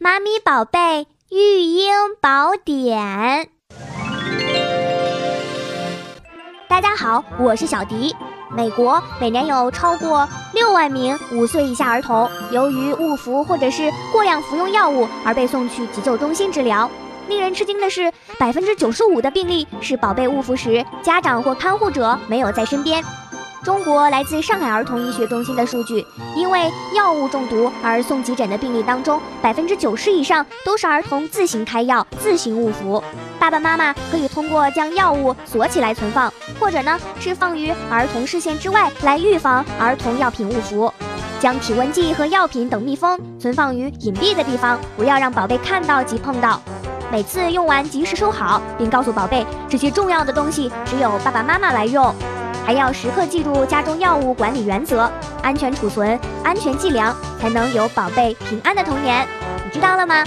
妈咪宝贝育婴宝典。大家好，我是小迪。美国每年有超过六万名五岁以下儿童由于误服或者是过量服用药物而被送去急救中心治疗。令人吃惊的是，百分之九十五的病例是宝贝误服时，家长或看护者没有在身边。中国来自上海儿童医学中心的数据，因为药物中毒而送急诊的病例当中，百分之九十以上都是儿童自行开药、自行误服。爸爸妈妈可以通过将药物锁起来存放，或者呢是放于儿童视线之外，来预防儿童药品误服。将体温计和药品等密封，存放于隐蔽的地方，不要让宝贝看到及碰到。每次用完及时收好，并告诉宝贝，这些重要的东西只有爸爸妈妈来用。还要时刻记住家中药物管理原则，安全储存、安全计量，才能有宝贝平安的童年。你知道了吗？